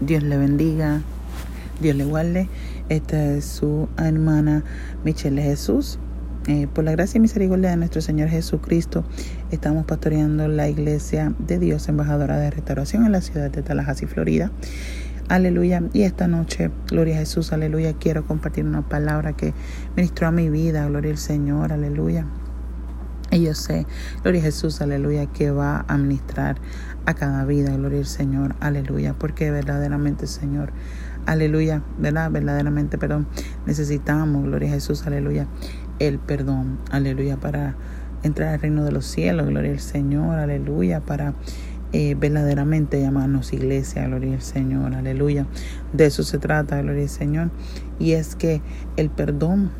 Dios le bendiga, Dios le guarde. Esta es su hermana Michelle Jesús. Eh, por la gracia y misericordia de nuestro Señor Jesucristo, estamos pastoreando la Iglesia de Dios, embajadora de restauración en la ciudad de Tallahassee, Florida. Aleluya. Y esta noche, gloria a Jesús, aleluya, quiero compartir una palabra que ministró a mi vida, gloria al Señor, aleluya. Y yo sé, gloria a Jesús, aleluya, que va a ministrar a cada vida, gloria al Señor, aleluya, porque verdaderamente, Señor, aleluya, ¿verdad? Verdaderamente, perdón, necesitamos, gloria a Jesús, aleluya, el perdón, aleluya, para entrar al reino de los cielos, gloria al Señor, aleluya, para eh, verdaderamente llamarnos iglesia, gloria al Señor, aleluya. De eso se trata, gloria al Señor. Y es que el perdón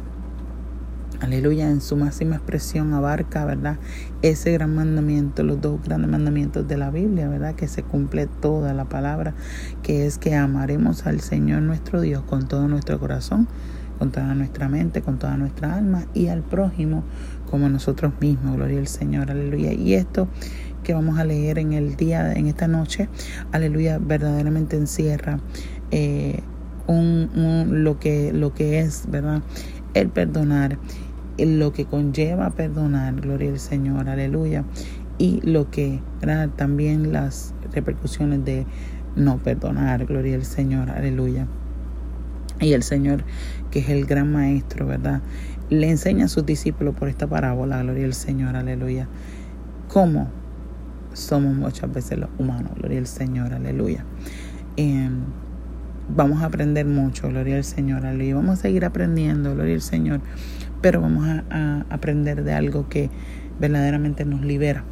aleluya, en su máxima expresión abarca, ¿verdad? Ese gran mandamiento, los dos grandes mandamientos de la Biblia, ¿verdad? Que se cumple toda la palabra, que es que amaremos al Señor nuestro Dios con todo nuestro corazón, con toda nuestra mente, con toda nuestra alma y al prójimo como nosotros mismos, gloria al Señor, aleluya. Y esto que vamos a leer en el día, en esta noche, aleluya, verdaderamente encierra eh, un, lo, que, lo que es, ¿verdad? El perdonar lo que conlleva perdonar, gloria al Señor, aleluya, y lo que también las repercusiones de no perdonar, gloria al Señor, aleluya. Y el Señor, que es el gran maestro, ¿verdad? Le enseña a sus discípulos por esta parábola, gloria al Señor, aleluya. ¿Cómo somos muchas veces los humanos, gloria al Señor, aleluya. Em, vamos a aprender mucho, gloria al Señor, aleluya. Vamos a seguir aprendiendo, gloria al Señor pero vamos a, aprender de algo que verdaderamente nos libera.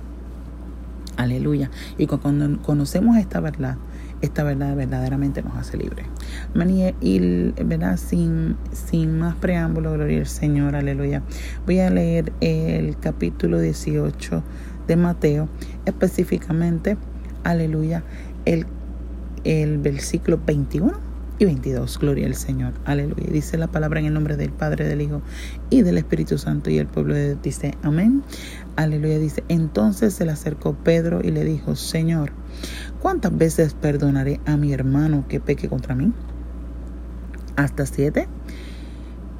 Aleluya. Y cuando conocemos esta verdad, esta verdad verdaderamente nos hace libre. Y verdad, sin, sin más preámbulo, gloria al Señor, aleluya. Voy a leer el capítulo 18 de Mateo, específicamente, aleluya, el, el versículo 21 22. Gloria al Señor. Aleluya. Dice la palabra en el nombre del Padre, del Hijo y del Espíritu Santo. Y el pueblo de dice, amén. Aleluya. Dice, entonces se le acercó Pedro y le dijo, Señor, ¿cuántas veces perdonaré a mi hermano que peque contra mí? ¿Hasta siete?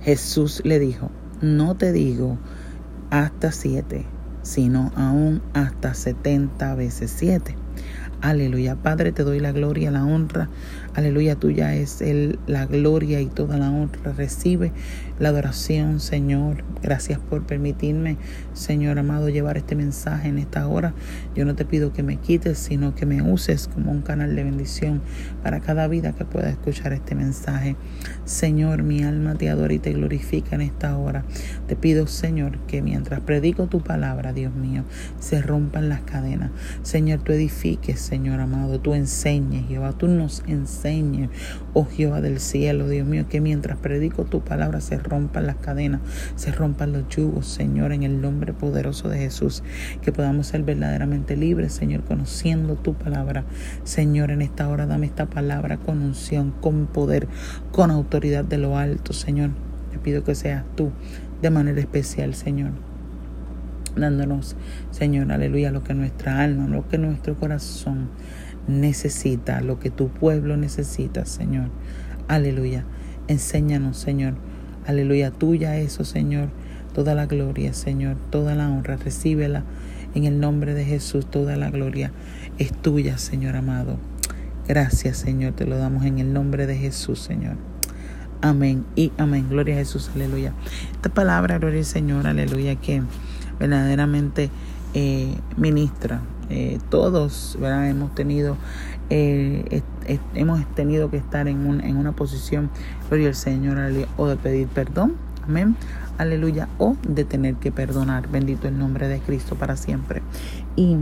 Jesús le dijo, no te digo hasta siete, sino aún hasta setenta veces siete. Aleluya. Padre, te doy la gloria, la honra. Aleluya, tuya es el, la gloria y toda la honra. Recibe la adoración, Señor. Gracias por permitirme, Señor amado, llevar este mensaje en esta hora. Yo no te pido que me quites, sino que me uses como un canal de bendición para cada vida que pueda escuchar este mensaje. Señor, mi alma te adora y te glorifica en esta hora. Te pido, Señor, que mientras predico tu palabra, Dios mío, se rompan las cadenas. Señor, tú edifiques, Señor amado, tú enseñes, Jehová, tú nos enseñes, oh Jehová del cielo, Dios mío, que mientras predico tu palabra se rompan las cadenas, se rompan los yugos, Señor, en el nombre poderoso de Jesús, que podamos ser verdaderamente libres, Señor, conociendo tu palabra. Señor, en esta hora dame esta palabra con unción, con poder, con autoridad de lo alto, Señor. Te pido que seas tú de manera especial, Señor dándonos, Señor, aleluya, lo que nuestra alma, lo que nuestro corazón necesita, lo que tu pueblo necesita, Señor. Aleluya. Enséñanos, Señor. Aleluya, tuya eso, Señor. Toda la gloria, Señor, toda la honra, recíbela en el nombre de Jesús. Toda la gloria es tuya, Señor amado. Gracias, Señor, te lo damos en el nombre de Jesús, Señor. Amén y amén. Gloria a Jesús, aleluya. Esta palabra, gloria al Señor, aleluya, que verdaderamente eh, ministra. Eh, todos hemos tenido eh, hemos tenido que estar en, un, en una posición, gloria al Señor, o de pedir perdón, amén, aleluya, o de tener que perdonar, bendito el nombre de Cristo para siempre. Y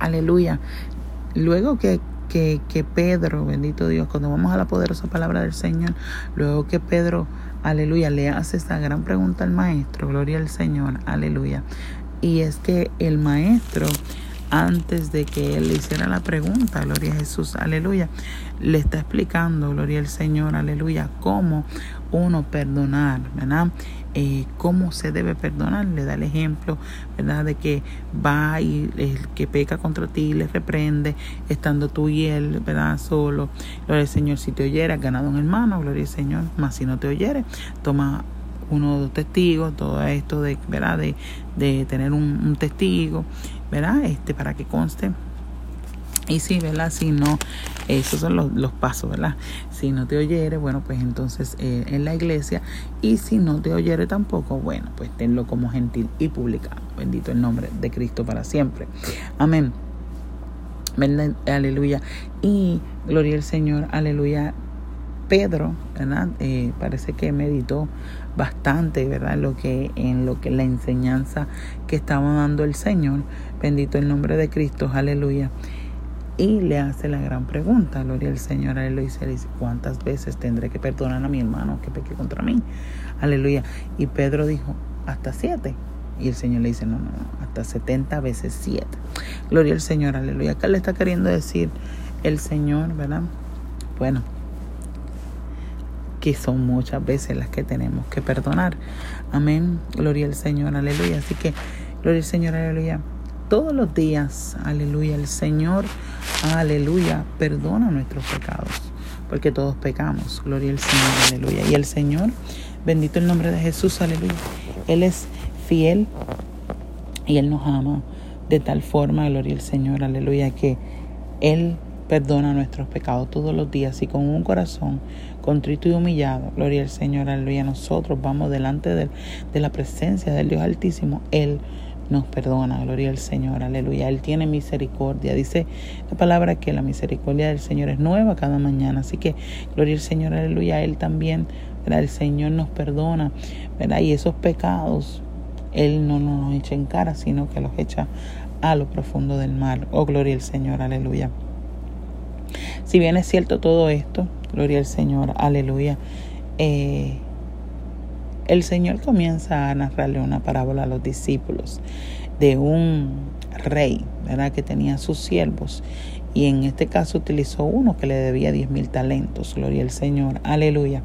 aleluya, luego que, que, que Pedro, bendito Dios, cuando vamos a la poderosa palabra del Señor, luego que Pedro aleluya, le hace esta gran pregunta al maestro, gloria al Señor, aleluya. Y es que el maestro, antes de que él le hiciera la pregunta, gloria a Jesús, aleluya, le está explicando, gloria al Señor, aleluya, cómo uno perdonar, ¿verdad? eh, cómo se debe perdonar. Le da el ejemplo, ¿verdad? De que va y el que peca contra ti le reprende, estando tú y él, ¿verdad? Solo. Gloria al Señor, si te oyera, has ganado un hermano, gloria al Señor. Más si no te oyere, toma uno o dos testigos, todo esto de, ¿verdad? De, de tener un, testigo, ¿verdad? Este, para que conste y si, ¿verdad? Si no, esos son los, los, pasos, ¿verdad? Si no te oyere, bueno, pues entonces eh, en la iglesia. Y si no te oyere tampoco, bueno, pues tenlo como gentil y publicado. Bendito el nombre de Cristo para siempre. Amén. Aleluya. Y gloria al Señor, aleluya. Pedro, ¿verdad? Eh, parece que meditó bastante, ¿verdad? Lo que, en lo que la enseñanza que estaba dando el Señor. Bendito el nombre de Cristo, aleluya y le hace la gran pregunta, gloria al Señor, aleluya, y dice, ¿cuántas veces tendré que perdonar a mi hermano que peque contra mí? Aleluya. Y Pedro dijo, hasta siete. Y el Señor le dice, no, no, no, hasta setenta veces siete. Gloria al Señor, aleluya. ¿Qué le está queriendo decir el Señor, verdad? Bueno, que son muchas veces las que tenemos que perdonar. Amén. Gloria al Señor, aleluya. Así que, gloria al Señor, aleluya todos los días, aleluya, el Señor, aleluya, perdona nuestros pecados, porque todos pecamos, gloria al Señor, aleluya. Y el Señor, bendito el nombre de Jesús, aleluya, Él es fiel y Él nos ama de tal forma, gloria al Señor, aleluya, que Él perdona nuestros pecados todos los días y con un corazón contrito y humillado, gloria al Señor, aleluya, nosotros vamos delante de, la presencia del Dios Altísimo, Él nos perdona, gloria al Señor, aleluya. Él tiene misericordia. Dice la palabra que la misericordia del Señor es nueva cada mañana. Así que, gloria al Señor, aleluya. Él también, el Señor nos perdona. Y esos pecados, Él no nos echa en cara, sino que los echa a lo profundo del mar. Oh, gloria al Señor, aleluya. Si bien es cierto todo esto, gloria al Señor, aleluya. Eh, el Señor comienza a narrarle una parábola a los discípulos de un rey, ¿verdad? Que tenía sus siervos. Y en este caso utilizó uno que le debía diez mil talentos. Gloria al Señor. Aleluya.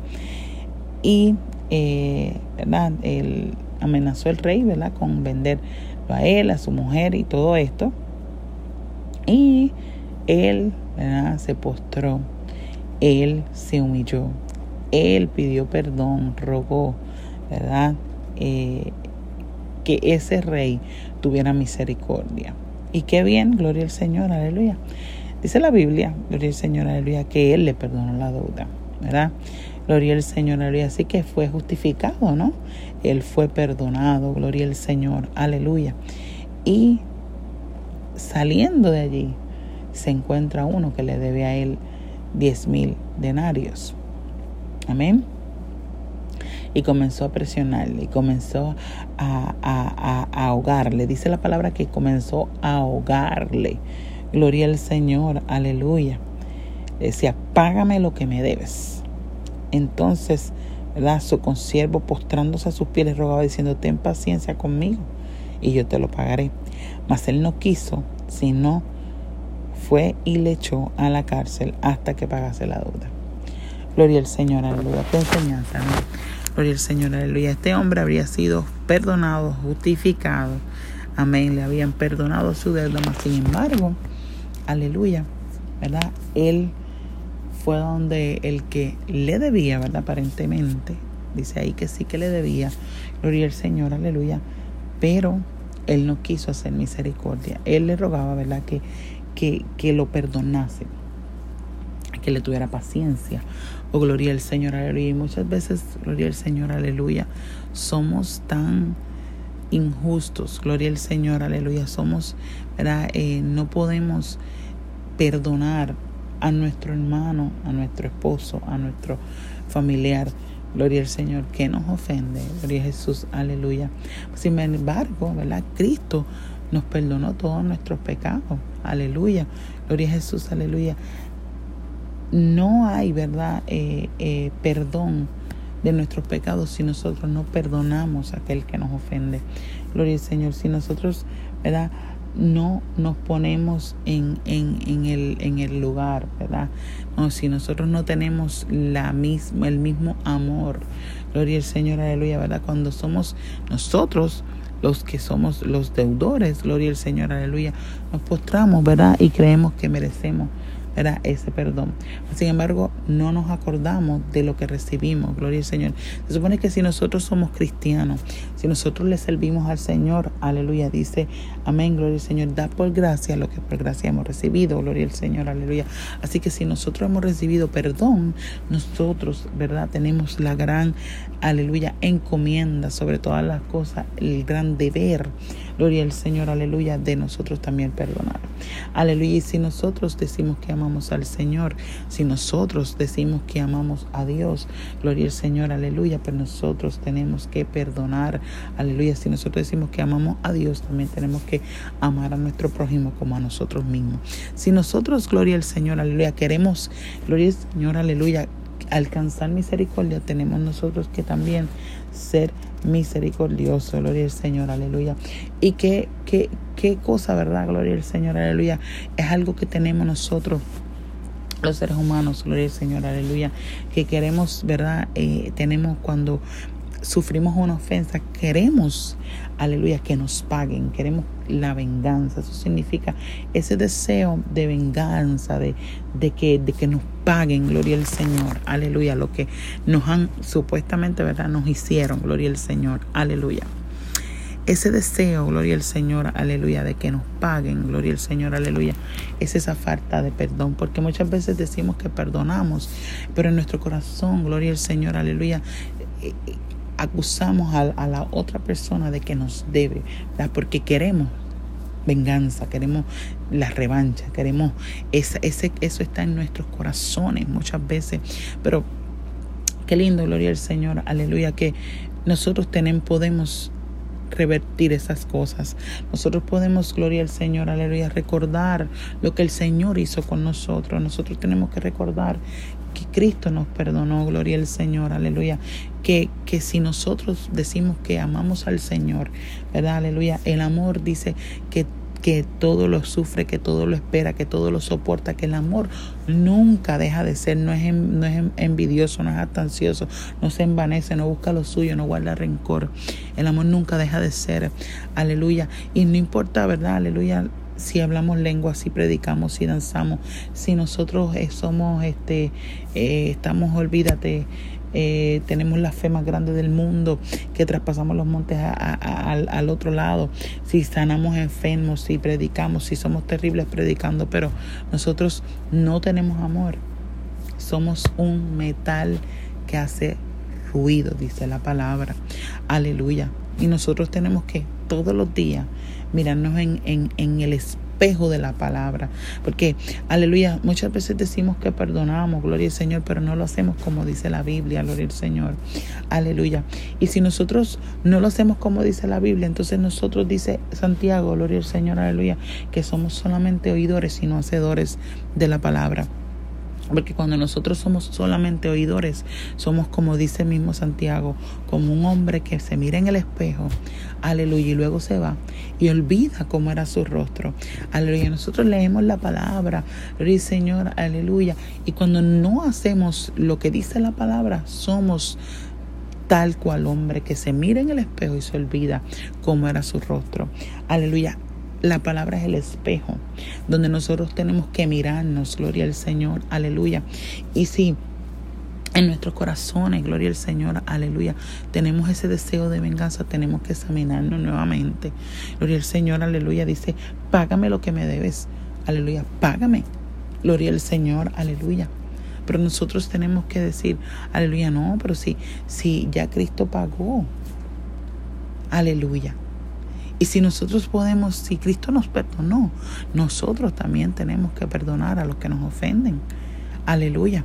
Y, eh, ¿verdad? Él amenazó el rey, ¿verdad? Con venderlo a él, a su mujer y todo esto. Y él, Se postró. Él se humilló. Él pidió perdón, rogó ¿verdad? Eh, que ese rey tuviera misericordia. Y qué bien, gloria al Señor, aleluya. Dice la Biblia, gloria al Señor, aleluya, que Él le perdonó la deuda, ¿verdad? Gloria al Señor, aleluya. Así que fue justificado, ¿no? Él fue perdonado, gloria al Señor, aleluya. Y saliendo de allí, se encuentra uno que le debe a Él diez mil denarios. Amén y comenzó a presionarle y comenzó a, a, a, ahogarle. Dice la palabra que comenzó a ahogarle. Gloria al Señor, aleluya. Decía, págame lo que me debes. Entonces, ¿verdad? Su consiervo postrándose a sus pies le rogaba diciendo, ten paciencia conmigo y yo te lo pagaré. Mas él no quiso, sino fue y le echó a la cárcel hasta que pagase la deuda. Gloria al Señor, aleluya. Qué enseñanza, Gloria al Señor, aleluya. Este hombre habría sido perdonado, justificado. Amén. Le habían perdonado su deuda, mas sin embargo, aleluya, ¿verdad? Él fue donde el que le debía, ¿verdad? Aparentemente, dice ahí que sí que le debía. Gloria al Señor, aleluya. Pero él no quiso hacer misericordia. Él le rogaba, ¿verdad? Que, que, que lo perdonase, que le tuviera paciencia. Oh, gloria al Señor, aleluya. Y muchas veces, gloria al Señor, aleluya, somos tan injustos, gloria al Señor, aleluya. Somos, ¿verdad? Eh, no podemos perdonar a nuestro hermano, a nuestro esposo, a nuestro familiar. Gloria al Señor, que nos ofende. Gloria a Jesús, aleluya. Sin embargo, ¿verdad? Cristo nos perdonó todos nuestros pecados. Aleluya. Gloria a Jesús, aleluya no hay, ¿verdad?, eh, eh, perdón de nuestros pecados si nosotros no perdonamos a aquel que nos ofende. Gloria al Señor. Si nosotros, ¿verdad?, no nos ponemos en, en, en, el, en el lugar, ¿verdad? No, si nosotros no tenemos la misma, el mismo amor, gloria al Señor, aleluya, ¿verdad? Cuando somos nosotros los que somos los deudores, gloria al Señor, aleluya, nos postramos, ¿verdad? Y creemos que merecemos era ese perdón. Sin embargo, no nos acordamos de lo que recibimos, gloria al Señor. Se supone que si nosotros somos cristianos, si nosotros le servimos al Señor, aleluya, dice, amén, gloria al Señor, da por gracia lo que por gracia hemos recibido, gloria al Señor, aleluya. Así que si nosotros hemos recibido perdón, nosotros, ¿verdad? Tenemos la gran, aleluya, encomienda sobre todas las cosas, el gran deber, gloria al Señor, aleluya, de nosotros también perdonar. Aleluya, y si nosotros decimos que amamos, al Señor, si nosotros decimos que amamos a Dios, gloria al Señor, aleluya, pero nosotros tenemos que perdonar, aleluya. Si nosotros decimos que amamos a Dios, también tenemos que amar a nuestro prójimo como a nosotros mismos. Si nosotros, gloria al Señor, aleluya, queremos, gloria al Señor, aleluya, alcanzar misericordia, tenemos nosotros que también ser misericordioso, gloria al Señor, aleluya. Y qué, qué, qué cosa, ¿verdad? Gloria al Señor, aleluya. Es algo que tenemos nosotros los seres humanos, gloria al Señor, aleluya, que queremos, ¿verdad? Eh, tenemos cuando sufrimos una ofensa, queremos, aleluya, que nos paguen, queremos la venganza. Eso significa ese deseo de venganza, de, de, que, de que nos paguen, gloria al Señor, aleluya, lo que nos han supuestamente, ¿verdad? Nos hicieron, gloria al Señor, aleluya. Ese deseo, gloria al Señor, aleluya, de que nos paguen, gloria al Señor, aleluya, es esa falta de perdón, porque muchas veces decimos que perdonamos, pero en nuestro corazón, gloria al Señor, aleluya, acusamos a, la otra persona de que nos debe, porque queremos venganza, queremos la revancha, queremos ese, ese, eso está en nuestros corazones muchas veces, pero qué lindo, gloria al Señor, aleluya, que nosotros tenemos, podemos revertir esas cosas. Nosotros podemos, gloria al Señor, aleluya, recordar lo que el Señor hizo con nosotros. Nosotros tenemos que recordar que Cristo nos perdonó, gloria al Señor, aleluya. Que, que si nosotros decimos que amamos al Señor, ¿verdad? Aleluya. El amor dice que que todo lo sufre, que todo lo espera, que todo lo soporta, que el amor nunca deja de ser, no es, no envidioso, no es atancioso, no se envanece, no busca lo suyo, no guarda rencor. El amor nunca deja de ser, aleluya. Y no importa, ¿verdad? Aleluya si hablamos lengua, si predicamos, si danzamos, si nosotros eh, somos, este, eh, estamos, olvídate, eh, tenemos la fe más grande del mundo, que traspasamos los montes al, otro lado, si sanamos enfermos, si predicamos, si somos terribles predicando, pero nosotros no tenemos amor. Somos un metal que hace ruido, dice la palabra. Aleluya. Y nosotros tenemos que todos los días mirarnos en, en, en el espíritu espejo de la palabra. Porque, aleluya, muchas veces decimos que perdonamos, gloria al Señor, pero no lo hacemos como dice la Biblia, gloria al Señor. Aleluya. Y si nosotros no lo hacemos como dice la Biblia, entonces nosotros dice Santiago, gloria al Señor, aleluya, que somos solamente oidores y no hacedores de la palabra. Porque cuando nosotros somos solamente oidores, somos como dice mismo Santiago, como un hombre que se mira en el espejo, aleluya, y luego se va y olvida cómo era su rostro. Aleluya, nosotros leemos la palabra, Señor, aleluya, y cuando no hacemos lo que dice la palabra, somos tal cual hombre que se mira en el espejo y se olvida cómo era su rostro. Aleluya. La palabra es el espejo donde nosotros tenemos que mirarnos, gloria al Señor, aleluya. Y si en nuestros corazones, gloria al Señor, aleluya, tenemos ese deseo de venganza, tenemos que examinarnos nuevamente. Gloria al Señor, aleluya, dice, págame lo que me debes, aleluya, págame. Gloria al Señor, aleluya. Pero nosotros tenemos que decir, aleluya, no, pero si, si ya Cristo pagó, aleluya. Y si nosotros podemos, si Cristo nos perdonó, nosotros también tenemos que perdonar a los que nos ofenden. Aleluya.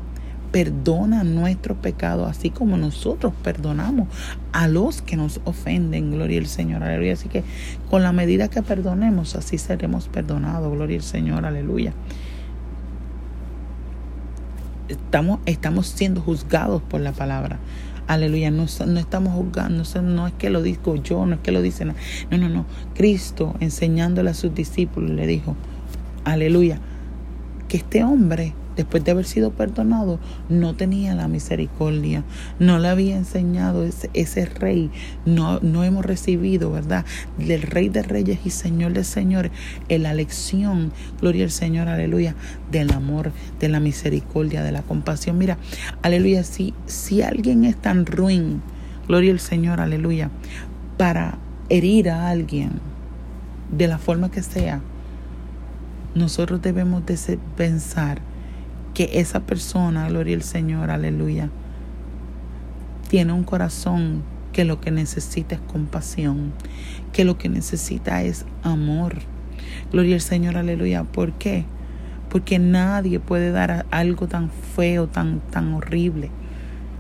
Perdona nuestro pecado, así como nosotros perdonamos a los que nos ofenden. Gloria al Señor. Aleluya. Así que con la medida que perdonemos, así seremos perdonados. Gloria al Señor. Aleluya. Estamos, estamos siendo juzgados por la palabra. Aleluya, no, no estamos juzgando, no es que lo digo yo, no es que lo dicen. No, no, no. Cristo enseñándole a sus discípulos le dijo, aleluya, que este hombre después de haber sido perdonado, no tenía la misericordia, no le había enseñado ese, rey, no, no hemos recibido, ¿verdad? Del rey de reyes y señor de señores, la lección, gloria al Señor, aleluya, del amor, de la misericordia, de la compasión. Mira, aleluya, si, si alguien es tan ruin, gloria al Señor, aleluya, para herir a alguien, de la forma que sea, nosotros debemos de pensar que esa persona, gloria al Señor, aleluya, tiene un corazón que lo que necesita es compasión, que lo que necesita es amor. Gloria al Señor, aleluya. ¿Por qué? Porque nadie puede dar algo tan feo, tan, tan horrible.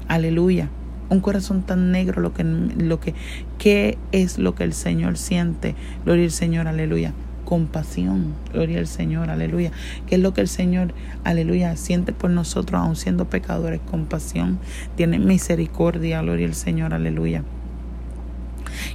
Aleluya. Un corazón tan negro, lo que, lo que, ¿qué es lo que el Señor siente? Gloria al Señor, aleluya compasión. Gloria al Señor, aleluya. ¿Qué es lo que el Señor, aleluya, siente por nosotros, aun siendo pecadores? Compasión. Tiene misericordia, gloria al Señor, aleluya.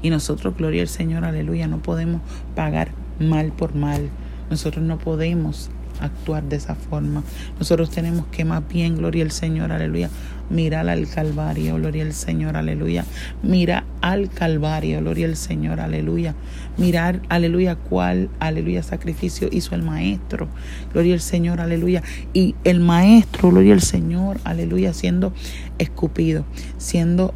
Y nosotros, gloria al Señor, aleluya, no podemos pagar mal por mal. Nosotros no podemos actuar de esa forma. Nosotros tenemos que más bien, gloria al Señor, aleluya, mirar al Calvario, gloria al Señor, aleluya. Mira al Calvario, gloria al Señor, aleluya. Mirar, aleluya, cuál, aleluya, sacrificio hizo el Maestro, gloria al Señor, aleluya. Y el Maestro, gloria al Señor, aleluya, siendo escupido, siendo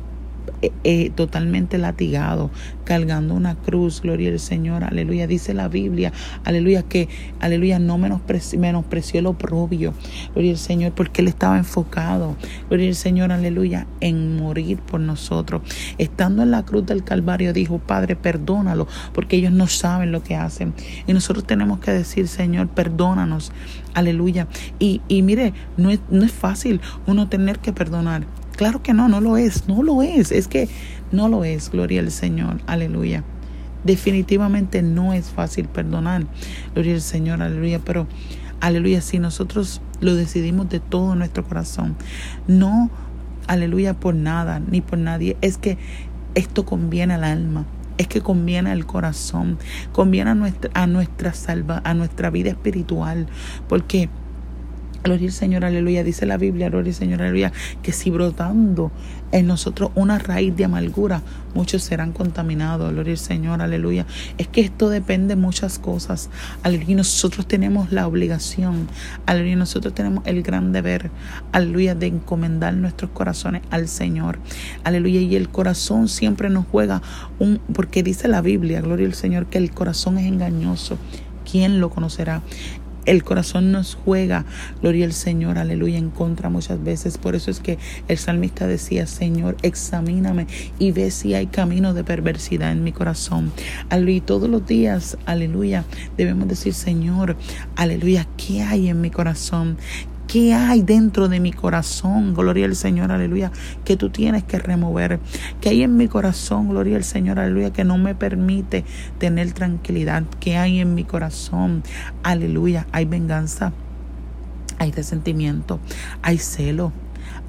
eh, eh, totalmente latigado, cargando una cruz, gloria al Señor, aleluya. Dice la Biblia, aleluya, que, aleluya, no menospreció, menospreció el oprobio, gloria al Señor, porque Él estaba enfocado, gloria al Señor, aleluya, en morir por nosotros. Estando en la cruz del Calvario, dijo, Padre, perdónalo, porque ellos no saben lo que hacen. Y nosotros tenemos que decir, Señor, perdónanos, aleluya. Y, y mire, no es, no es fácil uno tener que perdonar. Claro que no, no lo es, no lo es, es que no lo es, gloria al Señor, aleluya. Definitivamente no es fácil perdonar, gloria al Señor, aleluya, pero aleluya, si nosotros lo decidimos de todo nuestro corazón, no, aleluya, por nada ni por nadie, es que esto conviene al alma, es que conviene al corazón, conviene a nuestra, a nuestra salva, a nuestra vida espiritual, porque Gloria al Señor, aleluya. Dice la Biblia, gloria al Señor, aleluya, que si brotando en nosotros una raíz de amargura, muchos serán contaminados. Gloria al Señor, aleluya. Es que esto depende de muchas cosas. Aleluya. Nosotros tenemos la obligación, aleluya. Nosotros tenemos el gran deber, aleluya, de encomendar nuestros corazones al Señor. Aleluya. Y el corazón siempre nos juega un, porque dice la Biblia, gloria al Señor, que el corazón es engañoso. ¿Quién lo conocerá? El corazón nos juega, gloria al Señor, aleluya, en contra muchas veces. Por eso es que el salmista decía, Señor, examíname y ve si hay camino de perversidad en mi corazón. Aleluya, todos los días, aleluya, debemos decir, Señor, aleluya, ¿qué hay en mi corazón? ¿Qué hay dentro de mi corazón? Gloria al Señor, aleluya, que tú tienes que remover. ¿Qué hay en mi corazón? Gloria al Señor, aleluya, que no me permite tener tranquilidad. ¿Qué hay en mi corazón? Aleluya, hay venganza, hay resentimiento, hay celo,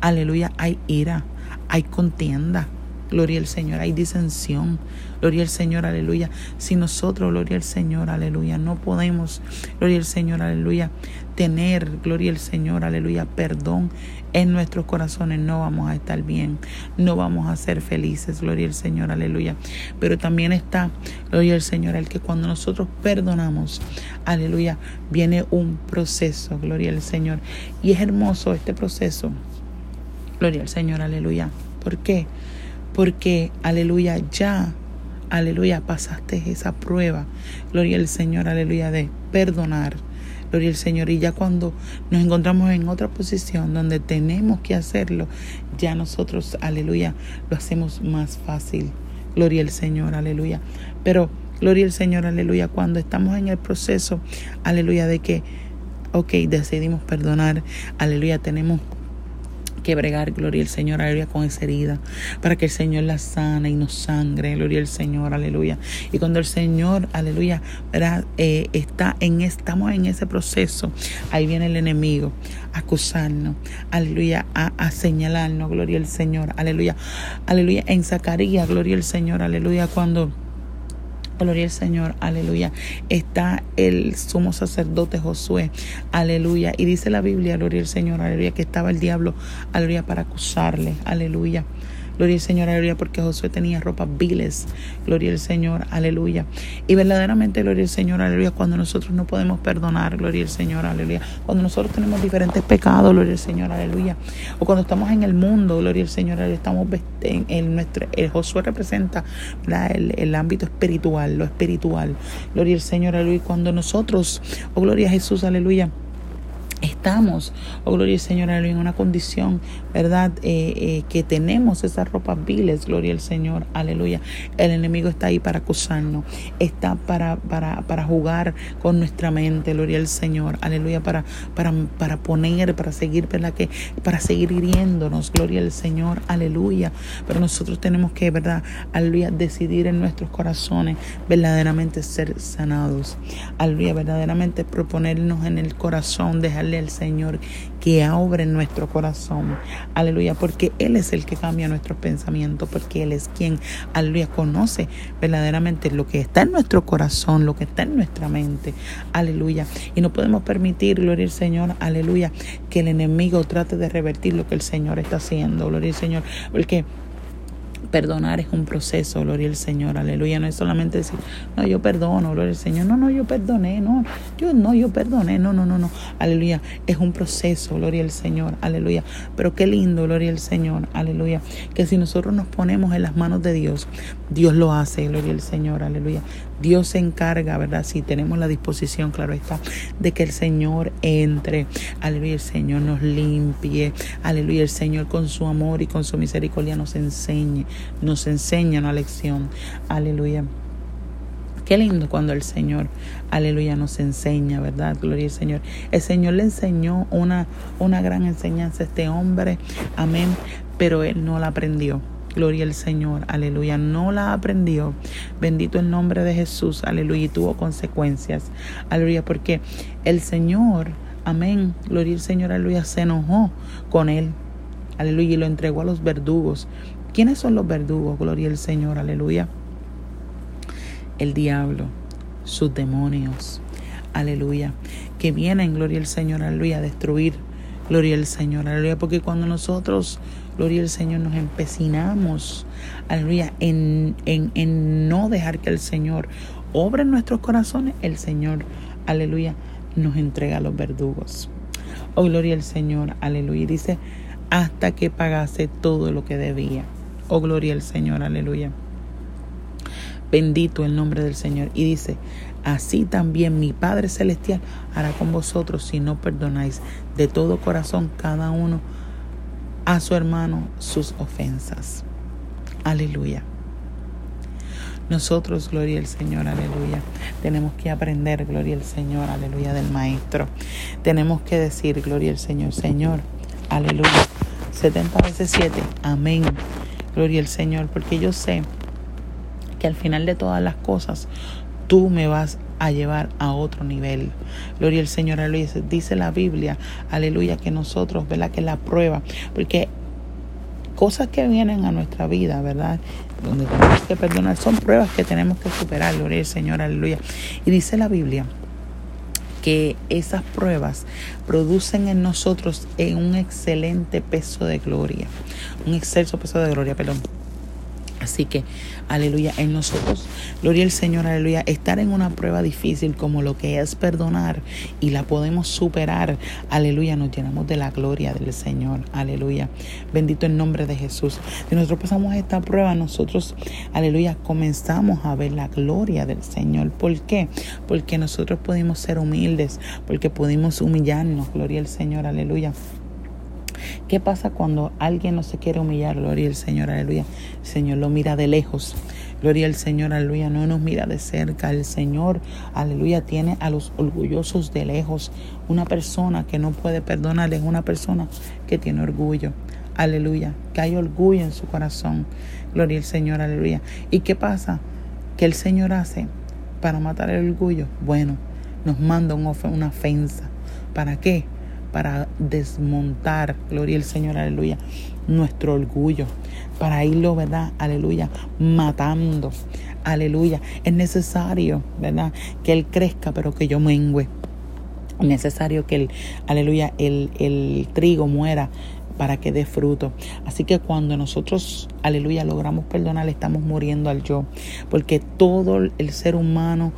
aleluya, hay ira, hay contienda. Gloria al Señor, hay disensión. Gloria al Señor, aleluya. Si nosotros, gloria al Señor, aleluya, no podemos, gloria al Señor, aleluya, tener, gloria al Señor, aleluya, perdón en nuestros corazones, no vamos a estar bien, no vamos a ser felices, gloria al Señor, aleluya. Pero también está, gloria al Señor, el que cuando nosotros perdonamos, aleluya, viene un proceso, gloria al Señor. Y es hermoso este proceso, gloria al Señor, aleluya. ¿Por qué? Porque, aleluya, ya, aleluya, pasaste esa prueba, gloria al Señor, aleluya, de perdonar Gloria al Señor. Y ya cuando nos encontramos en otra posición donde tenemos que hacerlo, ya nosotros, aleluya, lo hacemos más fácil. Gloria al Señor, aleluya. Pero, gloria al Señor, aleluya, cuando estamos en el proceso, aleluya, de que, ok, decidimos perdonar, aleluya, tenemos que bregar, gloria al Señor, aleluya, con esa herida, para que el Señor la sana y nos sangre, gloria al Señor, aleluya. Y cuando el Señor, aleluya, eh, está en, estamos en ese proceso, ahí viene el enemigo a acusarnos, aleluya, a, a señalarnos, gloria al Señor, aleluya, aleluya, en Zacarías, gloria al Señor, aleluya, cuando Gloria al Señor, aleluya. Está el sumo sacerdote Josué, aleluya. Y dice la Biblia, gloria al Señor, aleluya, que estaba el diablo, aleluya, para acusarle, aleluya. Gloria al Señor, aleluya, porque Josué tenía ropas viles. Gloria al Señor, aleluya. Y verdaderamente, gloria al Señor, aleluya, cuando nosotros no podemos perdonar, gloria al Señor, aleluya. Cuando nosotros tenemos diferentes pecados, gloria al Señor, aleluya. O cuando estamos en el mundo, gloria al Señor, aleluya, estamos en, nuestro, el Josué representa el, el ámbito espiritual, lo espiritual. Gloria al Señor, aleluya. Cuando nosotros, oh gloria a Jesús, aleluya estamos, oh gloria al Señor, en una condición, ¿verdad? Eh, eh, que tenemos esas ropas viles, gloria al Señor, aleluya. El enemigo está ahí para acusarnos, está para, para, para jugar con nuestra mente, gloria al Señor, aleluya, para, para, para poner, para seguir, ¿verdad? Que, para seguir hiriéndonos, gloria al Señor, aleluya. Pero nosotros tenemos que, ¿verdad? Aleluya, decidir en nuestros corazones verdaderamente ser sanados, aleluya, verdaderamente proponernos en el corazón, dejar al Señor que obra en nuestro corazón. Aleluya, porque Él es el que cambia nuestros pensamientos, porque Él es quien, aleluya, conoce verdaderamente lo que está en nuestro corazón, lo que está en nuestra mente. Aleluya. Y no podemos permitir, gloria al Señor, aleluya, que el enemigo trate de revertir lo que el Señor está haciendo, gloria al Señor, porque Perdonar es un proceso, gloria al Señor, aleluya. No es solamente decir, no, yo perdono, gloria al Señor. No, no, yo perdoné, no, yo no, yo perdoné, no, no, no, no, aleluya. Es un proceso, gloria al Señor, aleluya. Pero qué lindo, gloria al Señor, aleluya. Que si nosotros nos ponemos en las manos de Dios, Dios lo hace, gloria al Señor, aleluya. Dios se encarga, ¿verdad? Si tenemos la disposición, claro está, de que el Señor entre, aleluya, el Señor nos limpie, aleluya, el Señor con su amor y con su misericordia nos enseñe, nos enseña una lección, aleluya. Qué lindo cuando el Señor, aleluya, nos enseña, ¿verdad? Gloria al Señor. El Señor le enseñó una, una gran enseñanza a este hombre, amén, pero él no la aprendió. Gloria al Señor, aleluya. No la aprendió. Bendito el nombre de Jesús, aleluya. Y tuvo consecuencias, aleluya, porque el Señor, amén, gloria al Señor, aleluya, se enojó con él, aleluya, y lo entregó a los verdugos. ¿Quiénes son los verdugos? Gloria al Señor, aleluya. El diablo, sus demonios, aleluya, que vienen, gloria al Señor, aleluya, a destruir, gloria al Señor, aleluya, porque cuando nosotros gloria al Señor, nos empecinamos, aleluya, en, en, en no dejar que el Señor obre en nuestros corazones, el Señor, aleluya, nos entrega a los verdugos. Oh, gloria al Señor, aleluya. Dice, hasta que pagase todo lo que debía. Oh, gloria al Señor, aleluya. Bendito el nombre del Señor. Y dice, así también mi Padre Celestial hará con vosotros si no perdonáis de todo corazón cada uno a su hermano sus ofensas. Aleluya. Nosotros, gloria al Señor, aleluya. Tenemos que aprender, gloria al Señor, aleluya, del Maestro. Tenemos que decir, gloria al Señor, Señor, aleluya. 70 veces 7, amén. Gloria al Señor, porque yo sé que al final de todas las cosas, tú me vas a llevar a otro nivel. Gloria al Señor, aleluya. Dice la Biblia, aleluya, que nosotros, ¿verdad? Que la prueba, porque cosas que vienen a nuestra vida, ¿verdad? Donde tenemos que perdonar, son pruebas que tenemos que superar, gloria al Señor, aleluya. Y dice la Biblia que esas pruebas producen en nosotros un excelente peso de gloria, un excelso peso de gloria, perdón Así que, aleluya, en nosotros, gloria al Señor, aleluya, estar en una prueba difícil como lo que es perdonar y la podemos superar, aleluya, nos llenamos de la gloria del Señor, aleluya. Bendito el nombre de Jesús. Si nosotros pasamos esta prueba, nosotros, aleluya, comenzamos a ver la gloria del Señor. ¿Por qué? Porque nosotros pudimos ser humildes, porque pudimos humillarnos, gloria al Señor, aleluya. ¿Qué pasa cuando alguien no se quiere humillar? Gloria al Señor, aleluya. El Señor lo mira de lejos. Gloria al Señor, aleluya, no nos mira de cerca. El Señor, aleluya, tiene a los orgullosos de lejos. Una persona que no puede perdonar es una persona que tiene orgullo. Aleluya, que hay orgullo en su corazón. Gloria al Señor, aleluya. ¿Y qué pasa? ¿Qué el Señor hace para matar el orgullo? Bueno, nos manda una ofensa. ¿Para qué? Para desmontar, gloria al Señor, aleluya, nuestro orgullo para irlo, ¿verdad? Aleluya, matando. Aleluya. Es necesario, ¿verdad? Que Él crezca, pero que yo mengüe. Es necesario que el, aleluya, el, el trigo muera para que dé fruto. Así que cuando nosotros, aleluya, logramos perdonar, estamos muriendo al yo. Porque todo el ser humano,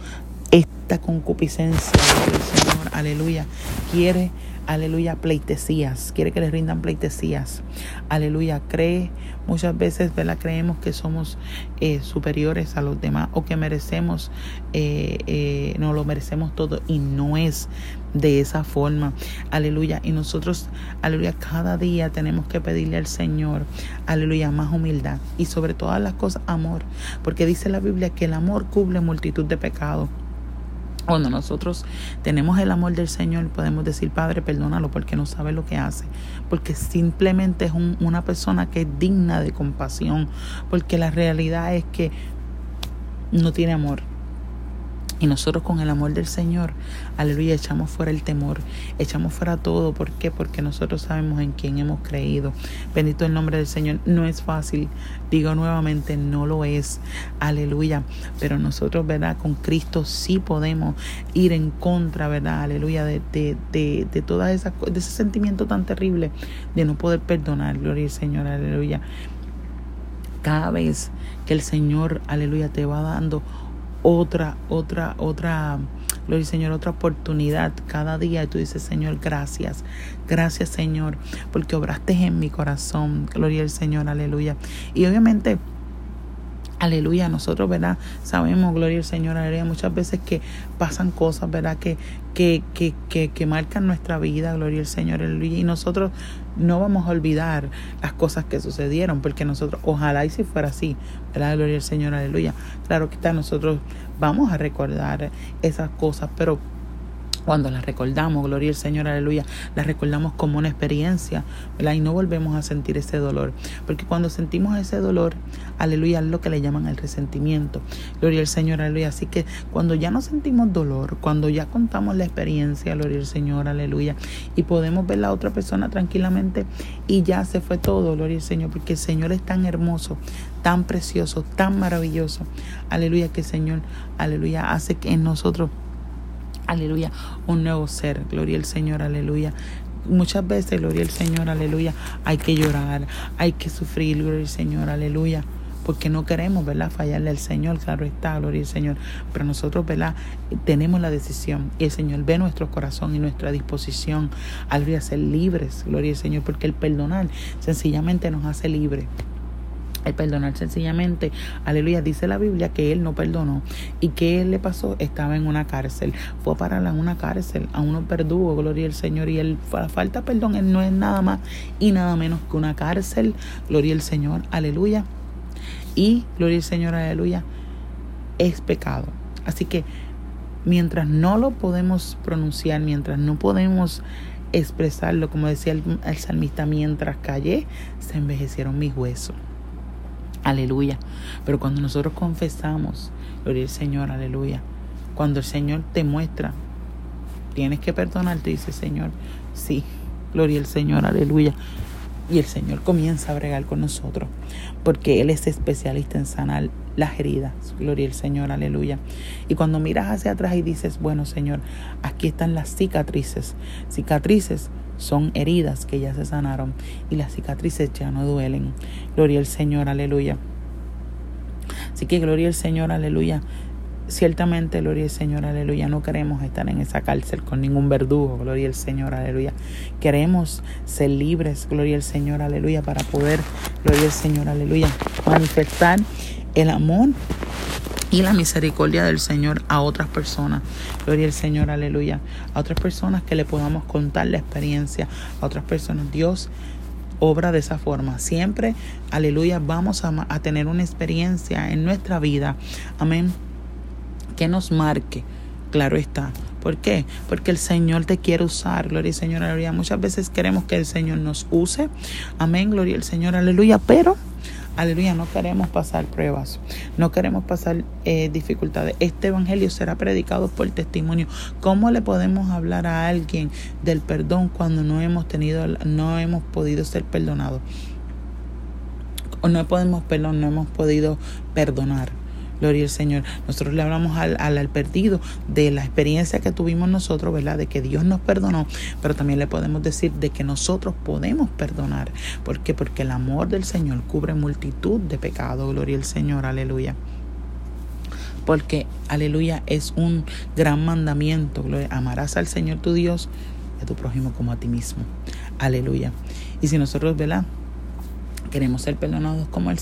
esta concupiscencia del Señor, aleluya, quiere aleluya, pleitesías, quiere que le rindan pleitesías, aleluya, cree, muchas veces, ¿verdad? Creemos que somos eh, superiores a los demás o que merecemos, eh, eh, no lo merecemos todo y no es de esa forma, aleluya, y nosotros, aleluya, cada día tenemos que pedirle al Señor, aleluya, más humildad y sobre todas las cosas, amor, porque dice la Biblia que el amor cubre multitud de pecados. Cuando nosotros tenemos el amor del Señor, podemos decir, Padre, perdónalo porque no sabe lo que hace, porque simplemente es una persona que es digna de compasión, porque la realidad es que no tiene amor. Y nosotros con el amor del Señor, aleluya, echamos fuera el temor, echamos fuera todo. ¿Por qué? Porque nosotros sabemos en quién hemos creído. Bendito el nombre del Señor. No es fácil, digo nuevamente, no lo es. Aleluya. Pero nosotros, ¿verdad? Con Cristo sí podemos ir en contra, ¿verdad? Aleluya, de, de, de, de todas esas de ese sentimiento tan terrible de no poder perdonar. Gloria al Señor, aleluya. Cada vez que el Señor, aleluya, te va dando otra, otra, otra, gloria Señor, otra oportunidad cada día. Y tú dices, Señor, gracias. Gracias, Señor, porque obraste en mi corazón. Gloria al Señor, aleluya. Y obviamente Aleluya, nosotros, ¿verdad? Sabemos, gloria al Señor, aleluya, muchas veces que pasan cosas, ¿verdad? Que, que, que, que, que marcan nuestra vida, gloria al Señor, aleluya. Y nosotros no vamos a olvidar las cosas que sucedieron, porque nosotros, ojalá y si fuera así, ¿verdad? Gloria al Señor, aleluya. Claro que está, nosotros vamos a recordar esas cosas, pero cuando las recordamos, gloria al Señor, aleluya, las recordamos como una experiencia, ¿verdad? Y no volvemos a sentir ese dolor. Porque cuando sentimos ese dolor, aleluya, es lo que le llaman el resentimiento. Gloria al Señor, aleluya. Así que cuando ya no sentimos dolor, cuando ya contamos la experiencia, gloria al Señor, aleluya, y podemos ver la otra persona tranquilamente y ya se fue todo, gloria al Señor, porque el Señor es tan hermoso, tan precioso, tan maravilloso. Aleluya, que el Señor, aleluya, hace que en nosotros aleluya, un nuevo ser, gloria al Señor, aleluya. Muchas veces, gloria al Señor, aleluya, hay que llorar, hay que sufrir, gloria al Señor, aleluya porque no queremos, ¿verdad? Fallarle al Señor, claro está, gloria al Señor. Pero nosotros, ¿verdad? Tenemos la decisión y el Señor ve nuestro corazón y nuestra disposición, aleluya, ser libres, gloria al Señor, porque el perdonar sencillamente nos hace libres. El perdonar sencillamente, aleluya, dice la Biblia que él no perdonó. ¿Y que él le pasó? Estaba en una cárcel. Fue a parar en una cárcel, a unos verdugos, gloria al Señor. Y él, falta perdón, él no es nada más y nada menos que una cárcel, gloria al Señor, aleluya. Y, gloria al Señor, aleluya, es pecado. Así que mientras no lo podemos pronunciar, mientras no podemos expresarlo, como decía el, el salmista, mientras callé, se envejecieron mis huesos. Aleluya. Pero cuando nosotros confesamos, gloria al Señor, aleluya. Cuando el Señor te muestra, tienes que perdonar, te dice Señor, sí, gloria al Señor, aleluya. Y el Señor comienza a bregar con nosotros, porque Él es especialista en sanar las heridas. Gloria al Señor, aleluya. Y cuando miras hacia atrás y dices, bueno Señor, aquí están las cicatrices. Cicatrices son heridas que ya se sanaron y las cicatrices ya no duelen. Gloria al Señor, aleluya. Así que gloria al Señor, aleluya. Ciertamente, gloria al Señor, aleluya. No queremos estar en esa cárcel con ningún verdugo, gloria al Señor, aleluya. Queremos ser libres, gloria al Señor, aleluya, para poder, gloria al Señor, aleluya, manifestar el amor y la misericordia del Señor a otras personas. Gloria al Señor, aleluya. A otras personas que le podamos contar la experiencia. A otras personas. Dios obra de esa forma. Siempre, aleluya, vamos a, a tener una experiencia en nuestra vida. Amén. Que nos marque. Claro está. ¿Por qué? Porque el Señor te quiere usar, gloria al Señor, aleluya. Muchas veces queremos que el Señor nos use. Amén, gloria al Señor, aleluya. Pero Aleluya, no queremos pasar pruebas, no queremos pasar eh, dificultades. Este evangelio será predicado por testimonio. ¿Cómo le podemos hablar a alguien del perdón cuando no hemos tenido, no hemos podido ser perdonados? O no podemos, perdón, no hemos podido perdonar. Gloria al Señor. Nosotros le hablamos al, al, perdido de la experiencia que tuvimos nosotros, ¿verdad? De que Dios nos perdonó, pero también le podemos decir de que nosotros podemos perdonar. ¿Por qué? Porque el amor del Señor cubre multitud de pecados. Gloria al Señor, aleluya porque aleluya es un gran mandamiento. Gloria. Amarás al Señor tu Dios y a tu prójimo como a ti mismo. Aleluya. Y si nosotros, ¿verdad? Queremos ser perdonados como el,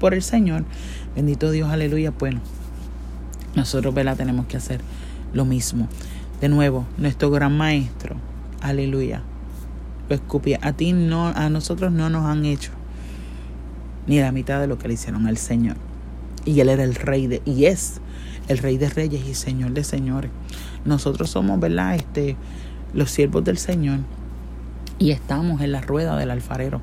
por el Señor, bendito Dios, aleluya, bueno, nosotros, ¿verdad? Tenemos que hacer lo mismo. De nuevo, nuestro gran maestro, aleluya, lo escupía. A ti no, a nosotros no nos han hecho ni la mitad de lo que le hicieron al Señor. Y Él era el rey de, y es el rey de reyes y señor de señores. Nosotros somos, ¿verdad? Este, los siervos del Señor y estamos en la rueda del alfarero.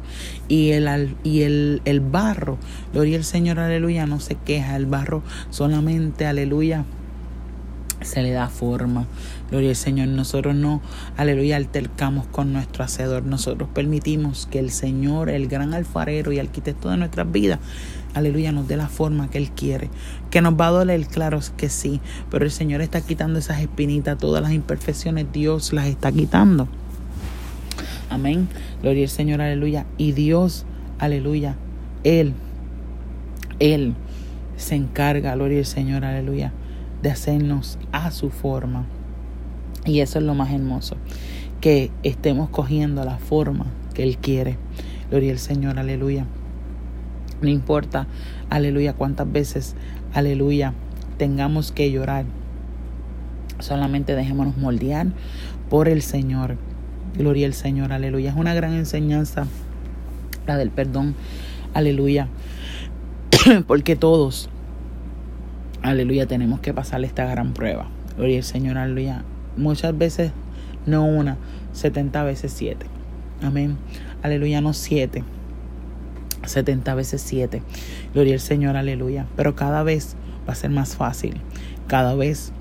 Y el, y el, el barro, gloria al Señor, aleluya, no se queja. El barro solamente, aleluya, se le da forma. Gloria al Señor. Nosotros no, aleluya, altercamos con nuestro hacedor. Nosotros permitimos que el Señor, el gran alfarero y arquitecto de nuestras vidas, aleluya, nos dé la forma que Él quiere. Que nos va a doler, claro que sí. Pero el Señor está quitando esas espinitas, todas las imperfecciones, Dios las está quitando. Amén. Gloria al Señor, aleluya. Y Dios, aleluya. Él, Él se encarga, gloria al Señor, aleluya, de hacernos a su forma. Y eso es lo más hermoso, que estemos cogiendo la forma que Él quiere. Gloria al Señor, aleluya. No importa, aleluya, cuántas veces, aleluya, tengamos que llorar. Solamente dejémonos moldear por el Señor. Gloria al Señor, aleluya. Es una gran enseñanza la del perdón, aleluya. Porque todos, aleluya, tenemos que pasar esta gran prueba. Gloria al Señor, aleluya. Muchas veces, no una, setenta veces siete. Amén. Aleluya, no siete. Setenta veces siete. Gloria al Señor, aleluya. Pero cada vez va a ser más fácil. Cada vez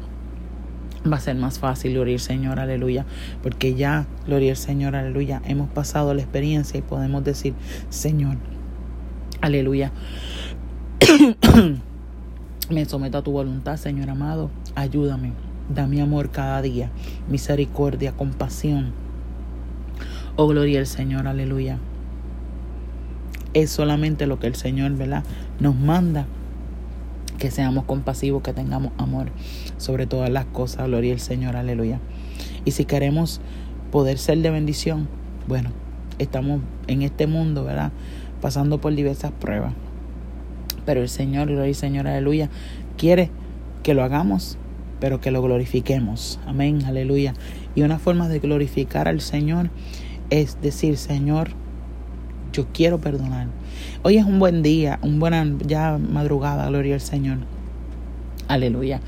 va a ser más fácil, gloria al Señor, aleluya, porque ya, gloria al Señor, aleluya, hemos pasado la experiencia y podemos decir, Señor, aleluya, me someto a tu voluntad, Señor amado, ayúdame, dame amor cada día, misericordia, compasión. Oh, gloria al Señor, aleluya. Es solamente lo que el Señor, ¿verdad? Nos manda que seamos compasivos, que tengamos amor sobre todas las cosas. Gloria al Señor, aleluya. Y si queremos poder ser de bendición, bueno, estamos en este mundo, ¿verdad? Pasando por diversas pruebas. Pero el Señor, gloria al Señor, aleluya, quiere que lo hagamos, pero que lo glorifiquemos. Amén, aleluya. Y una forma de glorificar al Señor es decir, Señor, yo quiero perdonar. Hoy es un buen día, un buena ya madrugada, gloria al Señor. Aleluya.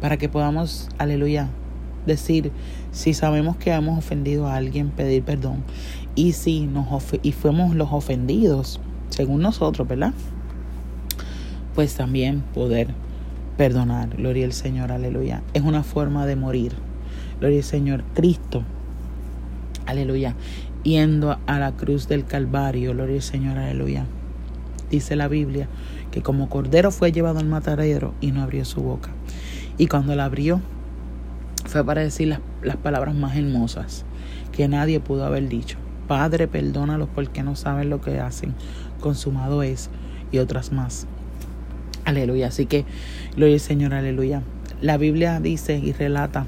Para que podamos, aleluya, decir si sabemos que hemos ofendido a alguien, pedir perdón. Y si nos y fuimos los ofendidos, según nosotros, ¿verdad? Pues también poder perdonar. Gloria al Señor, aleluya. Es una forma de morir. Gloria al Señor. Cristo, aleluya yendo a la cruz del Calvario, gloria al Señor, aleluya. Dice la Biblia que como cordero fue llevado al matadero y no abrió su boca. Y cuando la abrió, fue para decir las, las palabras más hermosas que nadie pudo haber dicho. Padre, perdónalos porque no saben lo que hacen. Consumado es. Y otras más. Aleluya. Así que, gloria al Señor, aleluya. La Biblia dice y relata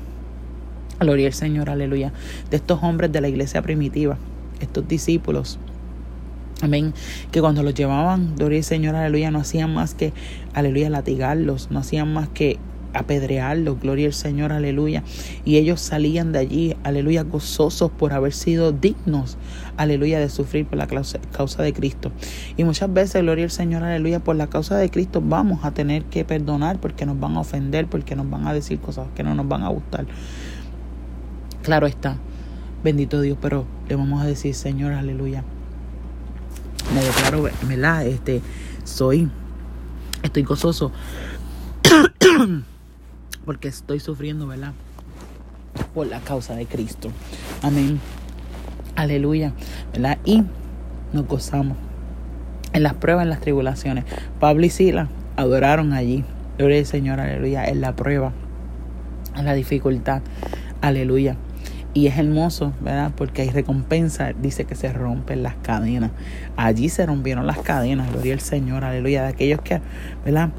Gloria al Señor, aleluya. De estos hombres de la iglesia primitiva, estos discípulos. Amén. Que cuando los llevaban, gloria al Señor, aleluya, no hacían más que, aleluya, latigarlos. No hacían más que apedrearlo, gloria al Señor, aleluya. Y ellos salían de allí, aleluya, gozosos por haber sido dignos, aleluya, de sufrir por la causa de Cristo. Y muchas veces, gloria al Señor, aleluya, por la causa de Cristo vamos a tener que perdonar porque nos van a ofender, porque nos van a decir cosas que no nos van a gustar. Claro está, bendito Dios, pero le vamos a decir, Señor, aleluya. Me declaro, ¿verdad? Este, soy, estoy gozoso porque estoy sufriendo, ¿verdad? Por la causa de Cristo. Amén. Aleluya. ¿Verdad? Y nos gozamos en las pruebas, en las tribulaciones. Pablo y Sila adoraron allí. Gloria al Señor, aleluya. En la prueba, en la dificultad. Aleluya. Y es hermoso, ¿verdad? Porque hay recompensa. Dice que se rompen las cadenas. Allí se rompieron las cadenas. Gloria al Señor, aleluya. De aquellos que, ¿verdad?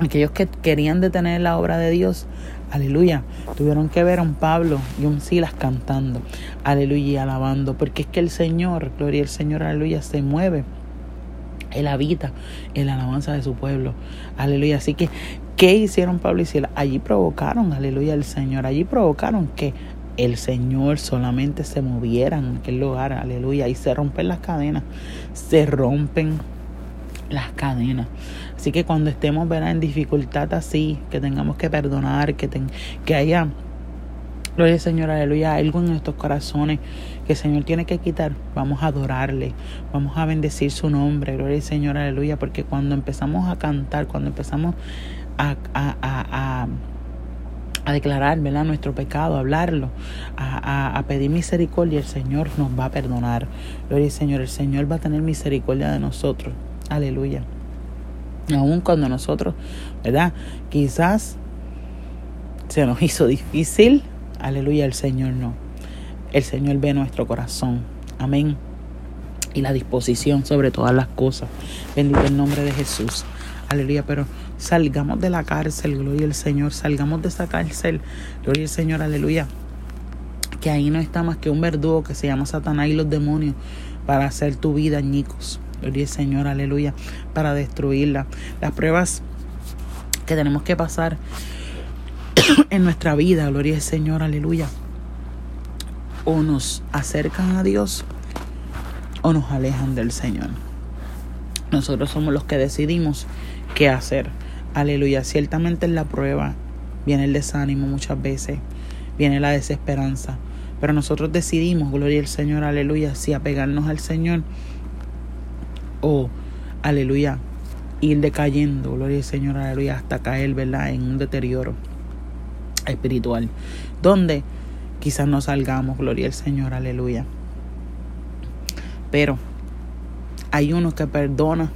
Aquellos que querían detener la obra de Dios, aleluya, tuvieron que ver a un Pablo y un Silas cantando, aleluya, y alabando, porque es que el Señor, gloria al Señor, aleluya, se mueve. Él habita en la alabanza de su pueblo. Aleluya. Así que, ¿qué hicieron Pablo y Silas? Allí provocaron, aleluya, al Señor. Allí provocaron que el Señor solamente se moviera en aquel lugar. Aleluya. Y se rompen las cadenas. Se rompen las cadenas. Así que cuando estemos ¿verdad? en dificultad así, que tengamos que perdonar, que, que haya, gloria al Señor, aleluya, algo en nuestros corazones que el Señor tiene que quitar, vamos a adorarle, vamos a bendecir su nombre, gloria al Señor, aleluya, porque cuando empezamos a cantar, cuando empezamos a, a, a, a declarar ¿verdad? nuestro pecado, a hablarlo, a, a, pedir misericordia, el Señor nos va a perdonar. Gloria al Señor, el Señor va a tener misericordia de nosotros. Aleluya. Aún cuando nosotros, ¿verdad? Quizás se nos hizo difícil. Aleluya, el Señor no. El Señor ve nuestro corazón. Amén. Y la disposición sobre todas las cosas. Bendito el nombre de Jesús. Aleluya, pero salgamos de la cárcel, gloria al Señor, salgamos de esa cárcel, gloria al Señor, aleluya. Que ahí no está más que un verdugo que se llama Satanás y los demonios para hacer tu vida añicos. Gloria al Señor, aleluya, para destruirla. Las pruebas que tenemos que pasar en nuestra vida, gloria al Señor, aleluya. O nos acercan a Dios o nos alejan del Señor. Nosotros somos los que decidimos qué hacer. Aleluya. Ciertamente en la prueba viene el desánimo muchas veces, viene la desesperanza. Pero nosotros decidimos, gloria al Señor, aleluya, si apegarnos al Señor o, aleluya, ir decayendo, gloria al Señor, aleluya, hasta caer, ¿verdad?, en un deterioro espiritual, donde quizás no salgamos, gloria al Señor, aleluya. Pero hay uno que perdona,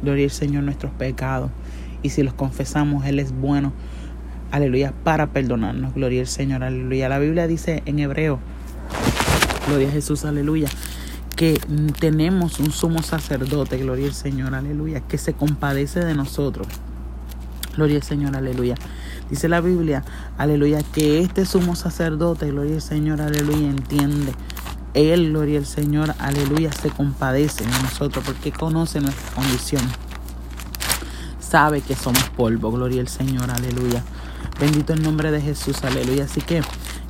gloria al Señor, nuestros pecados. Y si los confesamos, Él es bueno, aleluya, para perdonarnos, gloria al Señor, aleluya. La Biblia dice en hebreo, gloria a Jesús, aleluya, que tenemos un sumo sacerdote, gloria al Señor, aleluya, que se compadece de nosotros. Gloria al Señor, aleluya. Dice la Biblia, aleluya, que este sumo sacerdote, gloria al Señor, aleluya, entiende. Él, gloria al Señor, aleluya, se compadece de nosotros porque conoce nuestra condición. Sabe que somos polvo, gloria al Señor, aleluya. Bendito el nombre de Jesús, aleluya. Así que,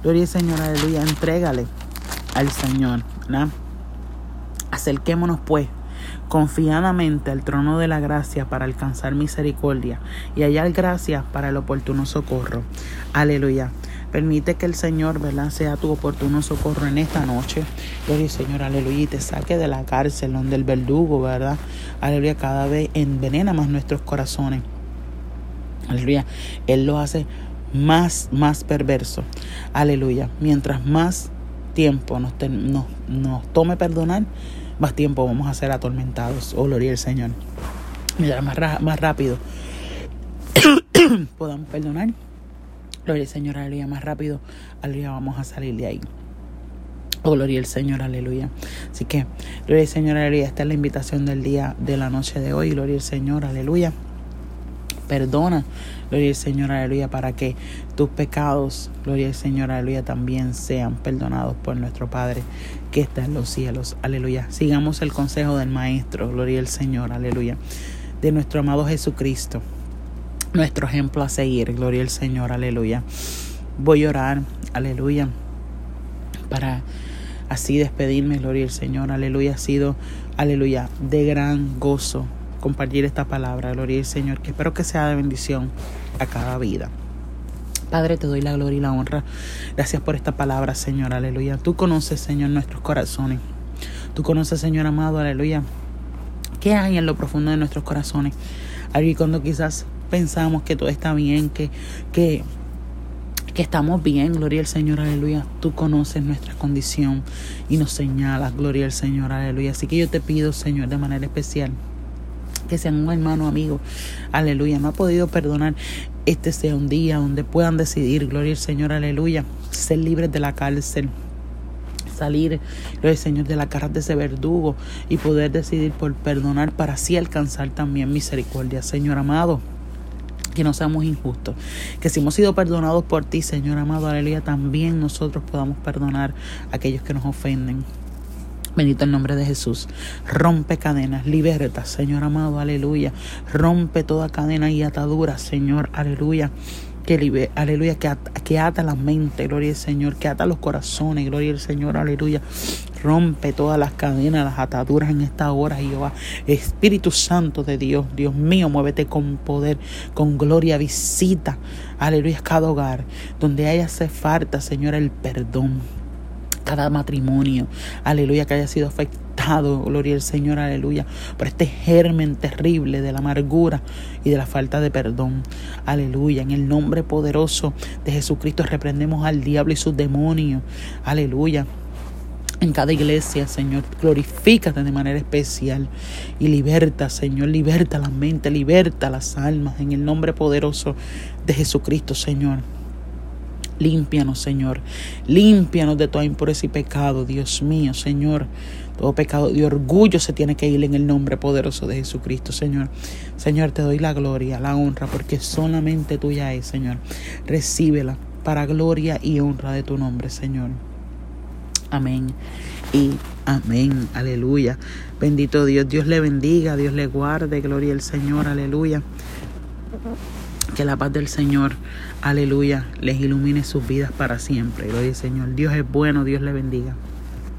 gloria al Señor, aleluya, entrégale al Señor, ¿verdad? Acerquémonos pues confiadamente al trono de la gracia para alcanzar misericordia y hallar gracia para el oportuno socorro. Aleluya. Permite que el Señor, ¿verdad?, sea tu oportuno socorro en esta noche. Gloria Señor, aleluya, y te saque de la cárcel donde el verdugo, ¿verdad? Aleluya, cada vez envenena más nuestros corazones. Aleluya. Él lo hace más, más perverso. Aleluya. Mientras más tiempo nos, nos tome perdonar, más tiempo vamos a ser atormentados. Oh, gloria al Señor. Mira, más, más rápido podamos perdonar. Gloria al Señor, aleluya, más rápido, aleluya, vamos a salir de ahí. Oh, gloria al Señor, aleluya. Así que, gloria al Señor, aleluya. Esta es la invitación del día, de la noche de hoy. Gloria al Señor, aleluya. Perdona, gloria al Señor, aleluya, para que tus pecados, gloria al Señor, aleluya, también sean perdonados por nuestro Padre que está en los cielos. Aleluya. Sigamos el consejo del Maestro. Gloria al Señor. Aleluya. De nuestro amado Jesucristo. nuestro ejemplo a seguir. Gloria al Señor, aleluya. Voy a orar, aleluya, para así despedirme, gloria al Señor, aleluya. Ha sido, aleluya, de gran gozo compartir esta palabra, gloria al Señor, que espero que sea de bendición a cada vida. Padre, te doy la gloria y la honra. Gracias por esta palabra, Señor, aleluya. Tú conoces, Señor, nuestros corazones. Tú conoces, Señor amado, aleluya. ¿Qué hay en lo profundo de nuestros corazones? Ahí cuando quizás pensamos que todo está bien, que, que, que estamos bien, gloria al Señor, aleluya. Tú conoces nuestra condición y nos señalas, gloria al Señor, aleluya. Así que yo te pido, Señor, de manera especial que sean un hermano amigo, aleluya, no ha podido perdonar, este sea un día donde puedan decidir, gloria al Señor, aleluya, ser libres de la cárcel, salir, gloria al Señor, de la cara de ese verdugo y poder decidir por perdonar para así alcanzar también misericordia, Señor amado que no seamos injustos, que si hemos sido perdonados por ti, Señor amado, aleluya, también nosotros podamos perdonar a aquellos que nos ofenden. Bendito el nombre de Jesús. Rompe cadenas, liberta, Señor amado, aleluya. Rompe toda cadena y atadura, Señor, aleluya. Que, aleluya, que ata, que ata la mente, gloria al Señor, que ata los corazones, gloria al Señor, aleluya. Rompe todas las cadenas, las ataduras en esta hora, Jehová. Espíritu Santo de Dios, Dios mío, muévete con poder, con gloria, visita, aleluya, cada hogar, donde haya hace falta, Señor, el perdón cada matrimonio, aleluya, que haya sido afectado, gloria al Señor, aleluya, por este germen terrible de la amargura y de la falta de perdón, aleluya, en el nombre poderoso de Jesucristo reprendemos al diablo y sus demonios, aleluya. En cada iglesia, Señor, glorifícate de manera especial y liberta, Señor, liberta la mente, liberta las almas en el nombre poderoso de Jesucristo, Señor. Límpianos, Señor. Límpianos de toda impureza y pecado, Dios mío, Señor. Todo pecado de orgullo se tiene que ir en el nombre poderoso de Jesucristo, Señor. Señor, te doy la gloria, la honra, porque solamente tuya es, Señor. Recíbela para gloria y honra de tu nombre, Señor. Amén y amén. Aleluya. Bendito Dios. Dios le bendiga, Dios le guarde. Gloria al Señor. Aleluya. Que la paz del Señor, aleluya, les ilumine sus vidas para siempre. Gloria al Señor. Dios es bueno, Dios le bendiga.